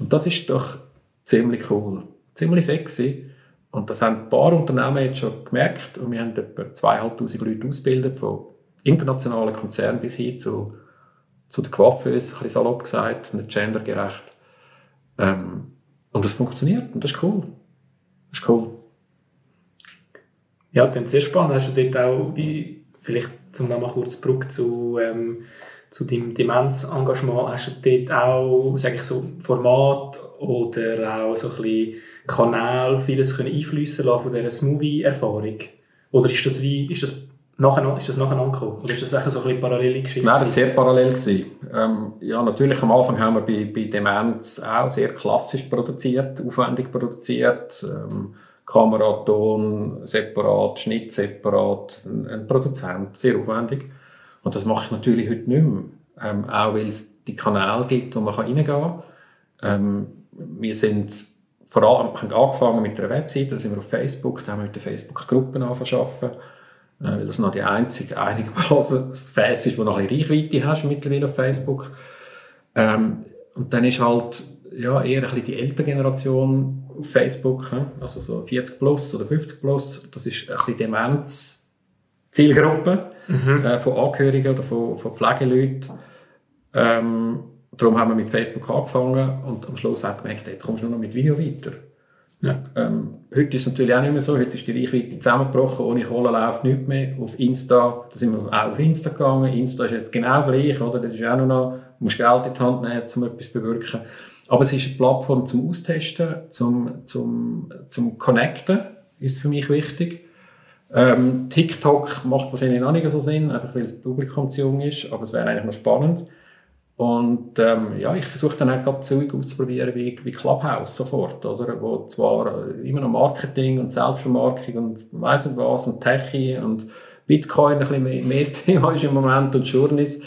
Und das ist doch ziemlich cool, ziemlich sexy. Und das haben ein paar Unternehmen jetzt schon gemerkt und wir haben etwa zweieinhalbtausend Leute ausgebildet, von internationalen Konzernen bis hin zu, zu den Coiffeurs, ein bisschen salopp gesagt, nicht gendergerecht. Ähm, und das funktioniert und das ist cool. Das ist cool. Ja, dann sehr spannend. Hast du dort auch, wie, vielleicht zum nochmal kurz Brücke zu, ähm, zu deinem Demenzengagement, hast du dort auch, sage ich so, Format oder auch so ein bisschen Kanal vieles können einflüssen lassen von dieser Smoothie-Erfahrung? Oder ist das wie, ist das Nacheinander, ist das nacheinander gekommen? Oder ist das echt so ein bisschen parallele Geschichte? Nein, das war sehr parallel. Ähm, ja, natürlich, am Anfang haben wir bei, bei Demenz auch sehr klassisch produziert, aufwendig produziert. Ähm, Kamera, separat, Schnitt separat, ein, ein, Produzent, sehr aufwendig. Und das mache ich natürlich heute nicht mehr. Ähm, auch weil es die Kanäle gibt, wo man reingehen kann. Ähm, wir sind vor allem haben angefangen mit einer Webseite, da sind wir auf Facebook, da haben wir mit den Facebook-Gruppen angefangen weil das noch die einzige einigermaßen Face ist, wo noch ein bisschen Reichweite hast mittlerweile auf Facebook. Ähm, und dann ist halt ja, eher ein bisschen die ältere Generation auf Facebook, also so 40 plus oder 50 plus, das ist ein bisschen Demenz Zielgruppe äh, von Angehörigen oder von, von Pflegeleuten. Ähm, darum haben wir mit Facebook angefangen und am Schluss auch gemerkt, hey, kommst du nur noch mit Video weiter. Ja. Ähm, heute ist es natürlich auch nicht mehr so. Heute ist die Reichweite zusammengebrochen. Ohne Kohle läuft nichts mehr. Auf Insta, da sind wir auch auf Insta gegangen. Insta ist jetzt genau gleich, oder? Das ist auch nur noch, du musst Geld in die Hand nehmen, um etwas zu bewirken. Aber es ist eine Plattform zum Austesten, zum, zum, zum Connecten, ist für mich wichtig. Ähm, TikTok macht wahrscheinlich noch nicht so Sinn, einfach weil das Publikum zu jung ist, aber es wäre eigentlich noch spannend. Und ähm, ja, ich versuche dann auch gerade Zeug auszuprobieren wie, wie Clubhouse sofort, oder? Wo zwar immer noch Marketing und Selbstvermarktung und weiss nicht was und Techie und Bitcoin ein bisschen mehr, mehr Thema ist im Moment und Journeys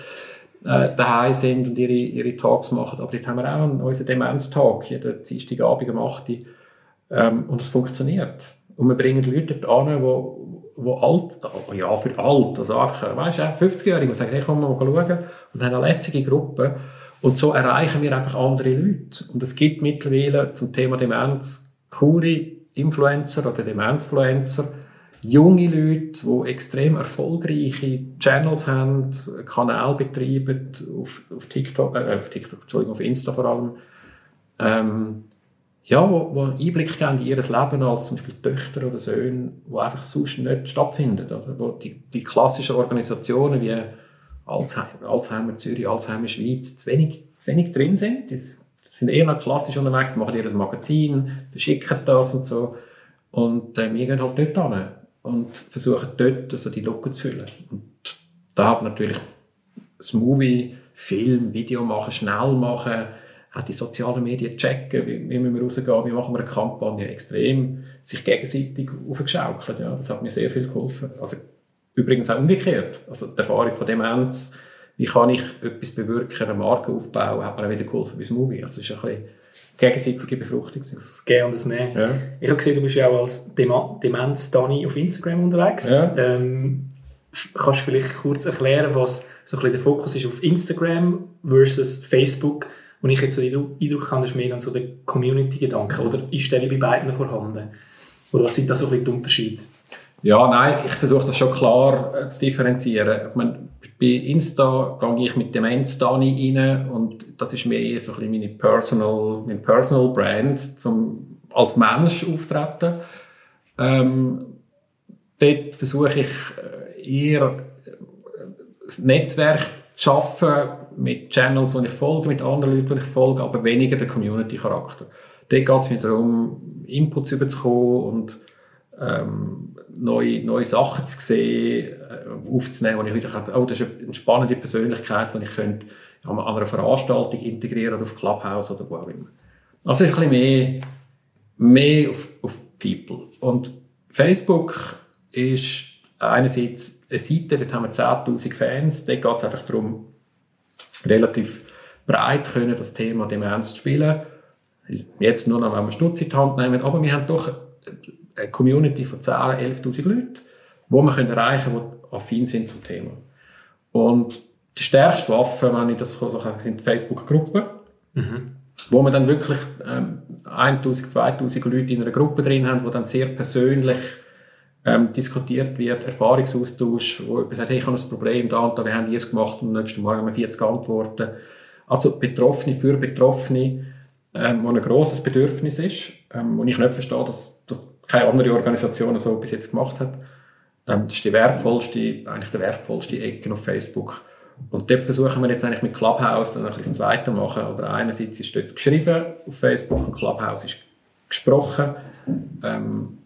äh, daheim sind und ihre, ihre Talks machen. Aber dort haben wir auch unseren Demenz-Talk, jeden Dienstagabend um 8 Uhr. Ähm, und es funktioniert. Und wir bringen Leute dort an, wo, wo alt, ja, für alt, also einfach, weißt du, 50-Jährige, die sagen, hey, komm mal schauen, und haben eine lässige Gruppe. Und so erreichen wir einfach andere Leute. Und es gibt mittlerweile zum Thema Demenz coole Influencer oder Demenzfluencer, junge Leute, die extrem erfolgreiche Channels haben, Kanal betreiben, auf, auf TikTok, äh, auf TikTok, Entschuldigung, auf Insta vor allem, ähm, ja, wo, wo Einblick geben in ihr Leben als zum Beispiel Töchter oder Söhne, die einfach sonst nicht stattfinden. Oder? Wo die, die klassischen Organisationen wie Alzheimer, Alzheimer Zürich, Alzheimer Schweiz zu wenig, zu wenig drin sind. Die sind eher noch klassisch unterwegs, machen ihr Magazin, verschicken das und so. Und äh, wir gehen halt dort hin und versuchen dort also die Lücke zu füllen. Und da hat natürlich das Movie, Film, Video machen, schnell machen, auch die sozialen Medien checken, wie, wie müssen wir rausgehen, wie machen wir eine Kampagne, extrem sich gegenseitig aufgeschaukelt. Ja, das hat mir sehr viel geholfen. Also übrigens auch umgekehrt. Also die Erfahrung von Demenz, wie kann ich etwas bewirken, eine Marke aufbauen, hat mir auch wieder geholfen bei Movie. Also es ist ein bisschen gegenseitige Befruchtung. Das Gehen und das Nehmen. Ja. Ich habe gesehen, du bist ja auch als Demenz-Dani auf Instagram unterwegs. Ja. Ähm, kannst du vielleicht kurz erklären, was so ein bisschen der Fokus ist auf Instagram versus Facebook? Und ich jetzt so den Eindruck habe, das ist mehr dann so der Community-Gedanke. Oder ist der bei beiden vorhanden? Oder was sind da so ein bisschen die Unterschiede? Ja, nein, ich versuche das schon klar äh, zu differenzieren. Ich meine, bei Insta gehe ich mit Demenz Dani rein und das ist mehr so ein bisschen meine Personal, mein Personal Brand, zum als Mensch auftreten. Ähm, dort versuche ich äh, eher äh, ein Netzwerk zu schaffen mit Channels, die ich folge, mit anderen Leuten, die ich folge, aber weniger der Community-Charakter. Dort geht es mir darum, Inputs überzukommen und ähm, neue, neue Sachen zu sehen, äh, aufzunehmen, wo ich wieder kann, oh, das ist eine spannende Persönlichkeit, die ich könnte an einer Veranstaltung integrieren oder auf Clubhouse oder wo auch immer. Also ein bisschen mehr, mehr auf, auf People. Und Facebook ist einerseits eine Seite, dort haben wir 10'000 Fans, dort geht es einfach darum, relativ breit können das Thema Demenz zu spielen. Jetzt nur noch, wenn wir Stutz in die Hand nehmen, aber wir haben doch eine Community von 10.000, 11'000 Leuten, die können erreichen können, die affin sind zum Thema. Und die stärkste Waffe, wenn ich das so sagen sind Facebook-Gruppen, Mhm. wo wir dann wirklich ähm, 1'000, 2'000 Leute in einer Gruppe drin haben, wo dann sehr persönlich ähm, diskutiert wird, Erfahrungsaustausch, wo jemand sagt, hey, ich habe ein Problem da und da, wir haben dies gemacht und am nächsten Morgen haben wir 40 Antworten. Also Betroffene für Betroffene, ähm, wo ein grosses Bedürfnis ist, ähm, wo ich nicht verstehe, dass, dass keine andere Organisation so bis jetzt gemacht hat. Ähm, das ist die wertvollste, eigentlich der wertvollste Ecke auf Facebook. Und dort versuchen wir jetzt eigentlich mit Clubhouse dann ein bisschen das Zweite machen. Oder einerseits ist dort geschrieben auf Facebook und Clubhouse ist gesprochen. Ähm,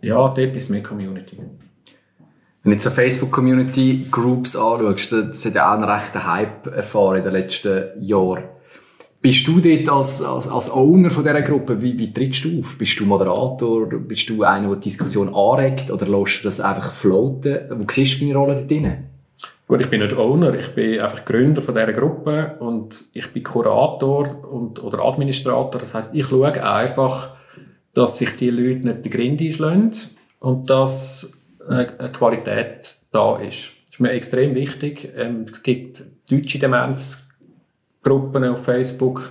ja, dort ist mehr Community. Wenn du jetzt so Facebook-Community Groups anschaust, das hat ja auch einen rechten Hype erfahren in den letzten Jahren. Bist du dort als, als, als Owner von dieser Gruppe, wie, wie trittst du auf? Bist du Moderator? Bist du einer, der die Diskussion anregt? Oder lässt du das einfach floaten? Wo siehst du deine Rolle dort drin? Gut, ich bin nicht Owner, ich bin einfach Gründer von dieser Gruppe und ich bin Kurator und, oder Administrator. Das heißt, ich schaue einfach, dass sich die Leute nicht den Grind einschlagen und dass eine Qualität da ist. Das ist mir extrem wichtig. Ähm, es gibt deutsche Demenzgruppen auf Facebook,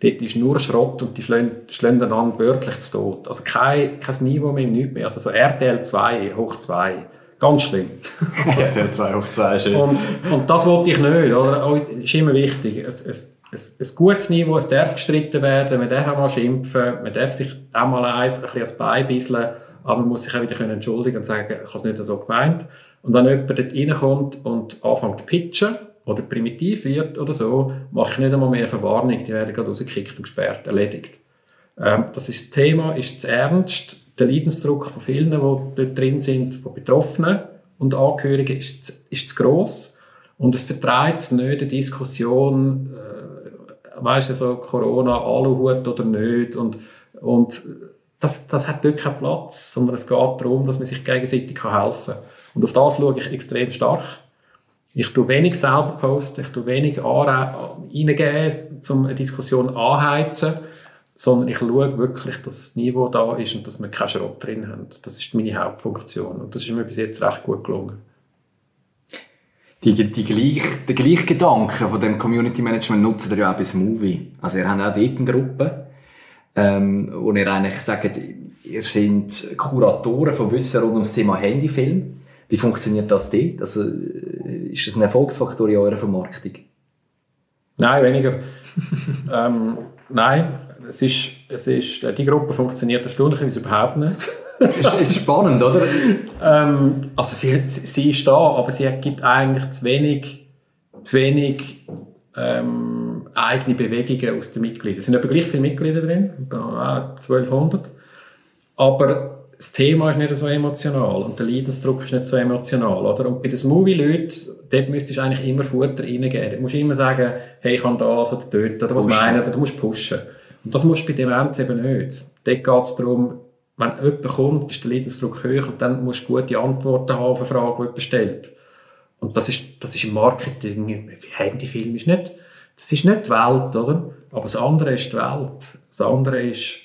dort ist nur Schrott und die schlagen, schlagen einander wörtlich zu Tod. Also kein, kein Niveau mehr, nichts mehr. Also so RTL 2, hoch 2. Ganz schlimm. RTL 2 hoch 2 schön. Und, und das wollte ich nicht, oder? Auch ist immer wichtig. Es, es, es, ein gutes Niveau, es darf gestritten werden, man darf auch mal schimpfen, man darf sich auch mal eins, ein bisschen als Bein bisseln, aber man muss sich auch wieder können entschuldigen und sagen, ich habe es nicht so gemeint. Und wenn jemand dort reinkommt und anfängt zu pitchen oder primitiv wird oder so, mache ich nicht einmal mehr Verwarnung, die werden gerade rausgekickt und gesperrt, erledigt. Ähm, das ist Thema, ist zu ernst, der Leidensdruck von vielen, die dort drin sind, von Betroffenen und Angehörigen, ist, zu, ist zu gross. Und es vertreibt nicht eine Diskussion, äh, weißt du, so Corona, Aluhut oder nicht. Und, und das, das hat dort keinen Platz, sondern es geht darum, dass man sich gegenseitig helfen kann. Und auf das schaue ich extrem stark. Ich tue wenig selber posten, ich tue wenig reingeben, um eine Diskussion anheizen sondern ich schaue wirklich, dass das Niveau da ist und dass wir keinen Schrott drin haben. Das ist meine Hauptfunktion und das ist mir bis jetzt recht gut gelungen. Die, die gleich, der gleiche Gedanke von dem Community Management nutzt ihr ja auch bei Movie. Also ihr habt auch dort eine Gruppe, ähm, wo ihr eigentlich sagt, ihr seid Kuratoren von Wissen rund um das Thema Handyfilm. Wie funktioniert das dort? Also, ist das ein Erfolgsfaktor in eurer Vermarktung? Nein, weniger. ähm, nein, es ist, es ist, die Gruppe funktioniert erstaunlicherweise überhaupt nicht. ist, ist spannend, oder? ähm, also sie, sie ist da, aber sie gibt eigentlich zu wenig, zu wenig ähm, eigene Bewegungen aus den Mitgliedern. Es sind aber gleich viele Mitglieder drin, 1200. Aber das Thema ist nicht so emotional und der Leidensdruck ist nicht so emotional. Oder? Und bei den Movie-Leuten, dort müsstest du eigentlich immer Futter reingeben. Du musst immer sagen, hey, ich kann das oder dort, oder was meinen, oder du musst pushen. Und das musst du bei Demenz eben nicht. Dort geht es darum, wenn jemand kommt, ist der Leidensdruck hoch und dann musst du gute Antworten haben auf eine Frage, die jemand stellt. Und das ist, das ist im Marketing, Handyfilm ist nicht, das ist nicht die Welt, oder? Aber das andere ist die Welt. Das andere ist,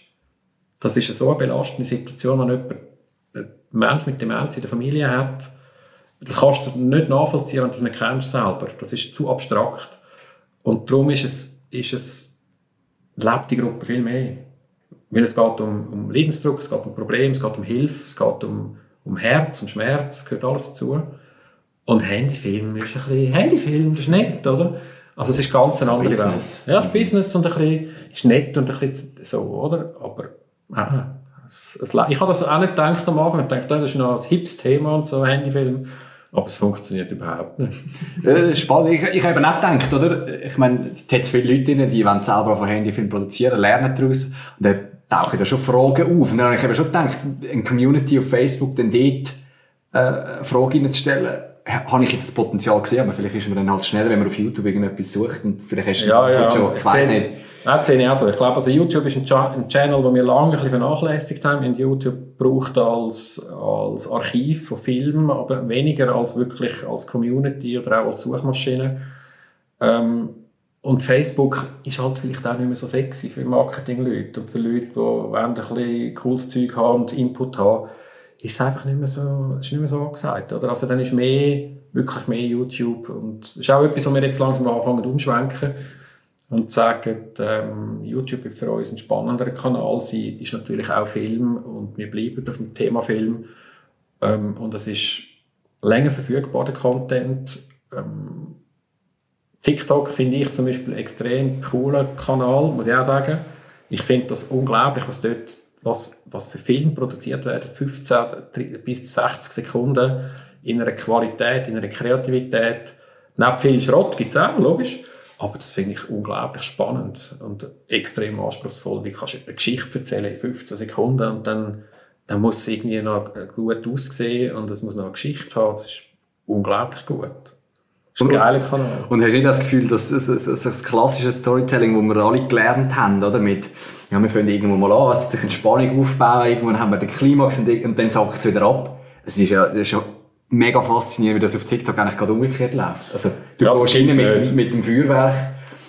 das ist eine so eine belastende Situation, wenn jemand ein Mensch mit Demenz in der Familie hat. Das kannst du nicht nachvollziehen, wenn du das nicht kennst selber. Das ist zu abstrakt. Und darum ist es, ist es lebt die Gruppe viel mehr. Weil es geht um, um Leidensdruck, es geht um Probleme, es geht um Hilfe, es geht um, um Herz, um Schmerz, es gehört alles dazu. Und Handyfilm ist ein bisschen, Handyfilm, das ist nett, oder? Also es ist ganz eine andere Business. Welt. Ja, es ist Business und ein bisschen, ist nett und ein bisschen so, oder? Aber, ah, ich habe das auch nicht gedacht am Anfang. Ich dachte, das ist noch ein hips Thema und so, Handyfilm. Aber es funktioniert überhaupt nicht. äh, spannend. Ich, ich habe eben nicht gedacht, oder? Ich meine, es hat viele Leute drin, die wollen selber von Handyfilm produzieren, lernen daraus. Und dann tauchen da schon Fragen auf. Und dann habe ich schon gedacht, eine Community auf Facebook dann dort äh, Fragen zu stellen habe ich jetzt das Potenzial gesehen, aber vielleicht ist man dann halt schneller, wenn man auf YouTube irgendetwas sucht und vielleicht hast du ja, ja. schon, ich weiß nicht. Das sehe ich auch so. Ich glaube, also YouTube ist ein, ein Channel, den wir lange ein bisschen vernachlässigt haben. Und YouTube braucht als, als Archiv von Filmen, aber weniger als wirklich als Community oder auch als Suchmaschine. Ähm, und Facebook ist halt vielleicht auch nicht mehr so sexy für Marketingleute und für Leute, die ein bisschen cooles Zeug haben und Input haben ist es einfach nicht mehr so, ist nicht mehr so angesagt, oder? Also dann ist mehr, wirklich mehr YouTube und das ist auch etwas, was wir jetzt langsam anfangen umschwenken und sagen, ähm, YouTube wird für uns ein spannenderer Kanal sein, ist natürlich auch Film und wir bleiben auf dem Thema Film ähm, und es ist länger verfügbar, der Content. Ähm, TikTok finde ich zum Beispiel extrem cooler Kanal, muss ich auch sagen. Ich finde das unglaublich, was dort was, was für Filme produziert werden, 15 bis 60 Sekunden, in einer Qualität, in einer Kreativität. Neben viel Schrott gibt es auch, logisch. Aber das finde ich unglaublich spannend und extrem anspruchsvoll. Wie kannst du eine Geschichte erzählen in 15 Sekunden und dann, dann muss es irgendwie noch gut aussehen und es muss noch eine Geschichte haben. Das ist unglaublich gut. Das ist ein geiler Kanal. Und hast du nicht das Gefühl, dass das, das, das klassische Storytelling, das wir alle gelernt haben, oder? Mit, ja, wir fangen irgendwo mal an, also sich eine Spannung aufbauen, irgendwann haben wir den Klimax und, und dann sackt es wieder ab. Es ist ja, das ist ja mega faszinierend, wie das auf TikTok eigentlich gerade umgekehrt läuft. Also, du ja, gehst rein mit, mit dem Feuerwerk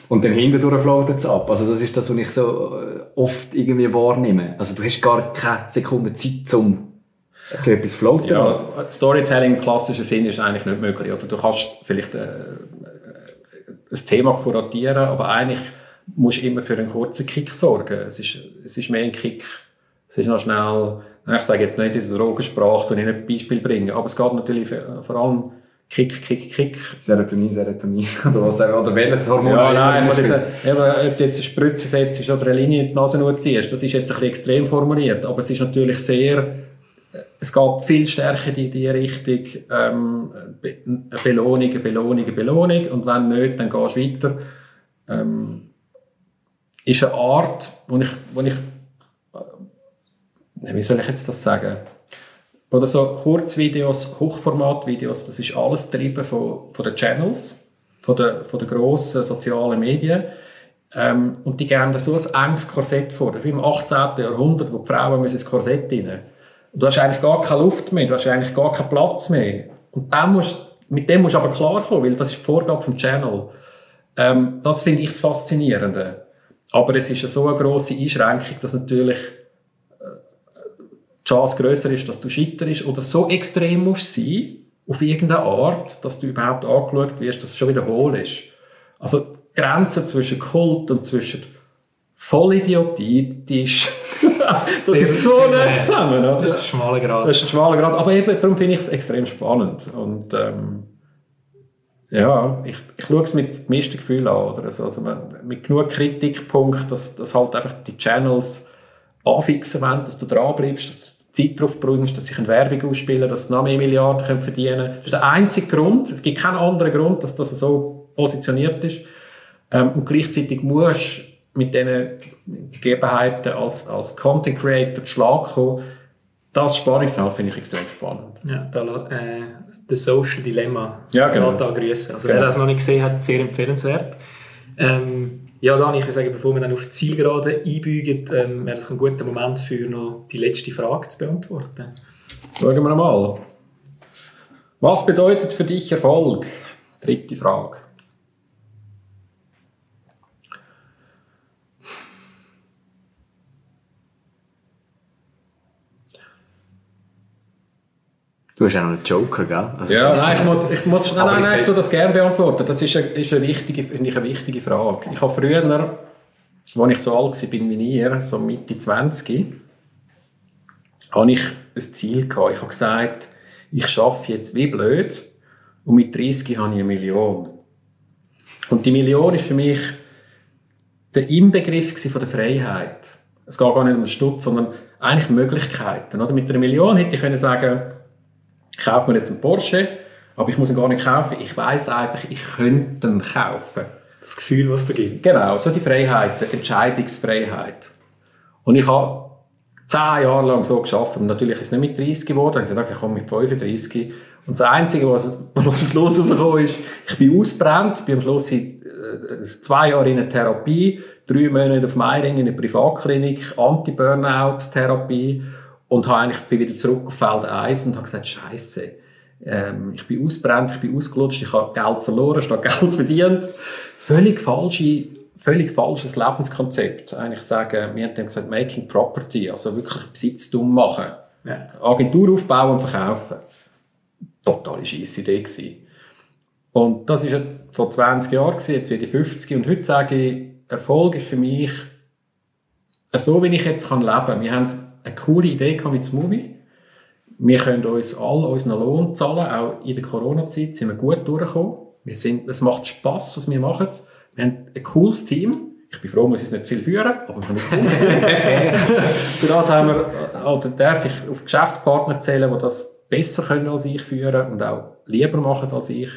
und dann hintendurch floatet es ab. Also, das ist das, was ich so äh, oft irgendwie wahrnehme. Also, du hast gar keine Sekunde Zeit, um bisschen etwas floaten. Ja, Storytelling im klassischen Sinn ist eigentlich nicht möglich. Oder du kannst vielleicht äh, ein Thema kuratieren, aber eigentlich musst du immer für einen kurzen Kick sorgen. Es ist, es ist mehr ein Kick, es ist noch schnell ich sage jetzt nicht in der Drogensprache, ich ein Beispiel bringen, aber es geht natürlich vor allem Kick, Kick, Kick. Serotonin, Serotonin. Oder, was, oder welches Hormon? Ja, nein, das, eben, ob du jetzt eine Spritze setzt oder eine Linie in die Nase nur ziehst, das ist jetzt ein bisschen extrem formuliert. Aber es ist natürlich sehr, es geht viel stärker in die Richtung, ähm, Belohnung, Belohnung, Belohnung. Und wenn nicht, dann gehst du weiter. Ähm, ist eine Art, wo ich, wo ich, äh, wie soll ich jetzt das sagen? Oder so Kurzvideos, Hochformatvideos, das ist alles getrieben von, von den Channels, von den, von den grossen sozialen Medien. Ähm, und die geben so ein enges Korsett vor. Wie im 18. Jahrhundert, wo die Frauen müssen ins Korsett rein Du hast eigentlich gar keine Luft mehr, du hast eigentlich gar keinen Platz mehr. Und dann musst, mit dem musst du aber klarkommen, weil das ist die Vorgabe vom Channel. Ähm, das finde ich das Faszinierende. Aber es ist so eine grosse Einschränkung, dass natürlich die Chance grösser ist, dass du scheiterst oder so extrem musst sein, auf irgendeine Art, dass du überhaupt angeschaut wirst, dass es schon wiederholt ist. Also die Grenze zwischen Kult und zwischen Vollidiotie, ist, das sehr, ist so nicht zusammen. Oder? Das ist ein schmaler Grad. Das ist ein schmaler Grad, aber eben, darum finde ich es extrem spannend. Und ähm, ja, ich, ich schaue es mit gemischten Gefühlen an. Oder? Also, also mit genug Kritikpunkten, dass, dass halt einfach die Channels anfixen wollen, dass du dranbleibst, dass Zeit darauf bringst, dass sich eine Werbung ausspielen, dass sie noch mehr Milliarden verdienen können. Das ist der einzige Grund. Es gibt keinen anderen Grund, dass das so positioniert ist. Ähm, und gleichzeitig musst du mit diesen Gegebenheiten als, als Content Creator zu Schlag kommen. Das Spannungsfeld finde ich extrem spannend. Ja, da, äh, das Social Dilemma. Ja, genau. Da grüßen. Also, genau. wer das noch nicht gesehen hat, sehr empfehlenswert. Ähm, ja, Dani, ich würde sagen, bevor wir dann auf die Zielgerade einbügen, ähm, wäre das ein guter Moment für noch die letzte Frage zu beantworten. Schauen wir mal. Was bedeutet für dich Erfolg? Dritte Frage. Du hast ja noch einen Joker, gell? Also ja, nein, ich muss, ich muss nein, nein, nein, ich tue das gerne beantworten. Das ist eine, ist eine, wichtige, finde ich, eine wichtige Frage. Ich habe früher, als ich so alt war wie ihr, so Mitte 20, habe ich ein Ziel gehabt. Ich habe gesagt, ich schaffe jetzt wie blöd und mit 30 habe ich eine Million. Und die Million ist für mich der Inbegriff von der Freiheit. Es geht gar nicht um den Stutz, sondern eigentlich Möglichkeiten. Oder? Mit einer Million hätte ich können sagen ich kaufe mir jetzt einen Porsche, aber ich muss ihn gar nicht kaufen. Ich weiß einfach, ich könnte ihn kaufen. Das Gefühl, was da gibt. Genau, so die Freiheit, die Entscheidungsfreiheit. Und ich habe zehn Jahre lang so geschafft. Natürlich ist es nicht mit 30 geworden. Ich habe gesagt, ich komme mit 35. Und das Einzige, was, was am Schluss rausgekommen ist, ich bin ausbrennt, bin am Schluss äh, zwei Jahre in einer Therapie, drei Monate auf Meiring in einer Privatklinik, Anti-Burnout-Therapie und habe eigentlich, bin wieder zurück auf Feld 1 und habe gesagt, Scheiße, ähm, ich bin ausbrennt, ich bin ausgelutscht, ich habe Geld verloren, statt Geld verdient. Völlig falsche, völlig falsches Lebenskonzept. Eigentlich sagen, wir haben dann gesagt, making property, also wirklich Besitztum machen. Ja. Agentur aufbauen und verkaufen. Totale scheisse Idee gewesen. Und das war vor 20 Jahren, jetzt werde ich 50 und heute sage ich, Erfolg ist für mich so, wie ich jetzt leben kann. Wir haben eine coole Idee mit Smoothie. Wir können uns alle unseren Lohn zahlen, auch in der Corona-Zeit sind wir gut durchgekommen. Wir sind, es macht Spass, was wir machen. Wir haben ein cooles Team. Ich bin froh, muss ich nicht viel führen, aber wir können Für das haben wir, oder darf ich auf Geschäftspartner zählen, die das besser können als ich führen und auch lieber machen als ich.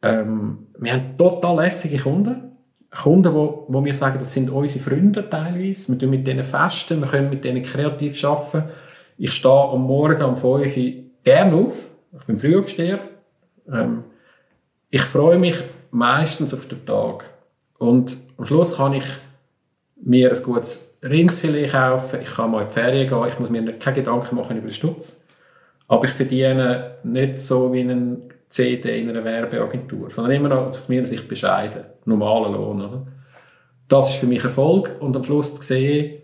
Ähm, wir haben total lässige Kunden. Kunden, wo, wo wir sagen, das sind unsere Freunde teilweise. Wir tun mit denen festen, wir können mit denen kreativ arbeiten. Ich stehe am Morgen um 5 Uhr gerne auf. Ich bin Frühaufsteher. Ähm, ich freue mich meistens auf den Tag. Und am Schluss kann ich mir ein gutes Rindsfilet kaufen, ich kann mal in die Ferien gehen, ich muss mir keine Gedanken machen über den Stutz. Aber ich verdiene nicht so wie ein CD in einer Werbeagentur, sondern immer noch aus meiner Sicht bescheiden, normaler Lohn. Oder? Das ist für mich Erfolg und am Schluss zu sehen,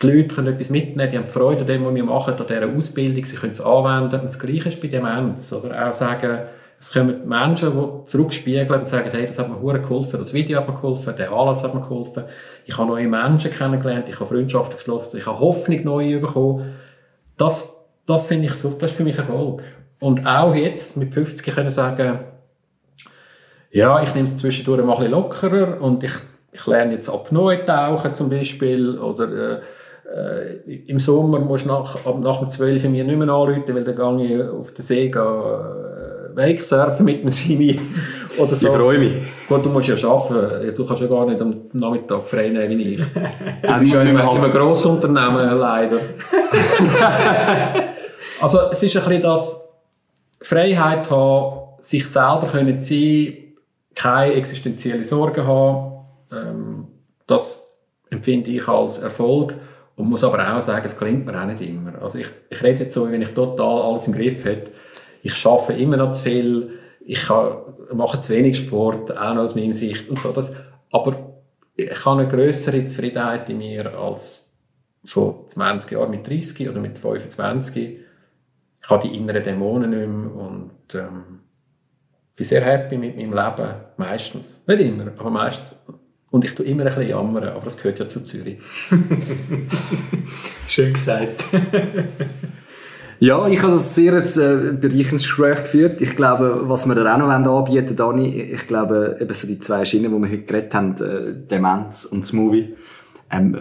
die Leute können etwas mitnehmen, die haben Freude an dem, was wir machen, an dieser Ausbildung, sie können es anwenden und das Gleiche ist bei Demenz. Oder auch sagen, Es kommen Menschen, die zurückspiegeln und sagen, hey, das hat mir hure geholfen, das Video hat mir geholfen, der Anlass hat mir geholfen, ich habe neue Menschen kennengelernt, ich habe Freundschaften geschlossen, ich habe Hoffnung neu bekommen. Das, das finde ich so, das ist für mich Erfolg. Und auch jetzt mit 50 können sagen, ja, ich nehme es zwischendurch mal ein bisschen lockerer und ich, ich lerne jetzt Apnoe tauchen zum Beispiel oder äh, äh, im Sommer musst du nach, ab, nach dem 12 Uhr mir nicht mehr anrufen, weil dann gehe ich auf den See gehen, äh, Wakesurfen mit dem Simi oder so. Ich freue mich. Gut, du musst ja arbeiten. Du kannst ja gar nicht am Nachmittag frei nehmen wie ich. Du bist ja nicht im, mehr halt- im Grossunternehmen leider. also es ist ein bisschen das Freiheit haben, sich selber können sein, keine existenzielle Sorgen haben. Ähm, das empfinde ich als Erfolg und muss aber auch sagen, es klingt mir auch nicht immer. Also ich, ich rede jetzt so, wie wenn ich total alles im Griff hätte. Ich schaffe immer noch zu viel, ich kann, mache zu wenig Sport, auch noch aus meiner Sicht und so. Das, aber ich habe eine größere Zufriedenheit in mir als vor 20 Jahren mit 30 oder mit 25. Ich habe die inneren Dämonen nicht mehr und ähm, bin sehr happy mit meinem Leben. Meistens. Nicht immer, aber meistens. Und ich tue immer ein bisschen jammern, aber das gehört ja zu Zürich. Schön gesagt. Ja, ich habe das sehr äh, bereichendes Gespräch geführt. Ich glaube, was wir da auch noch anbieten wollen, Dani, ich glaube, eben so die zwei Schienen, die wir heute geredet haben, äh, Demenz und das Movie, ähm, äh,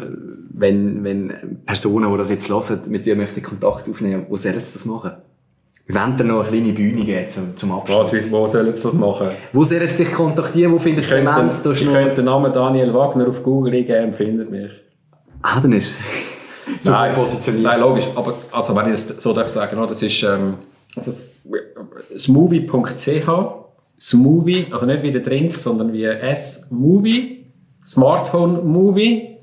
wenn, wenn Personen, die das jetzt hören, mit dir möchten Kontakt aufnehmen, wo sollen sie das machen? Wir wollen dir noch eine kleine Bühne geben zum, zum Abschluss. Was, wo sollen sie das machen? Wo sollen sie dich kontaktieren? Wo findet könnte, Demenz? Ich noch- könnte den Namen Daniel Wagner auf Google eingeben, findet mich. Ah, dann ist super positioniert. Nein, logisch. Aber also, wenn ich das so darf sagen, das ist ähm, also, smoothie.ch. Smoothie, also nicht wie der Drink, sondern wie S-Movie. Smartphone Movie.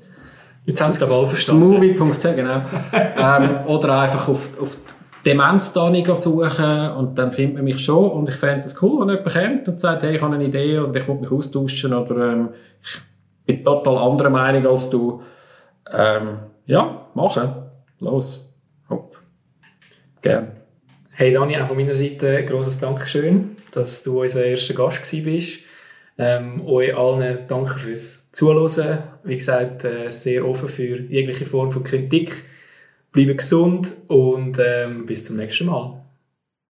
Jetzt haben sie glaube ich verstanden. Smoothie.ch, genau. ähm, oder einfach auf, auf Demenz da nicht suchen und dann findet man mich schon und ich fände es cool, wenn jemand kommt und sagt, hey, ich habe eine Idee oder ich will mich austauschen oder ähm, ich bin total anderer Meinung als du. Ähm, ja, machen. Los. Hopp. Gern. Hey Dani, auch von meiner Seite ein grosses Dankeschön, dass du unser erster Gast gewesen bist. Ähm, euch allen danke fürs Zuhören. Wie gesagt, äh, sehr offen für jegliche Form von Kritik. Bleibe gesund und ähm, bis zum nächsten Mal.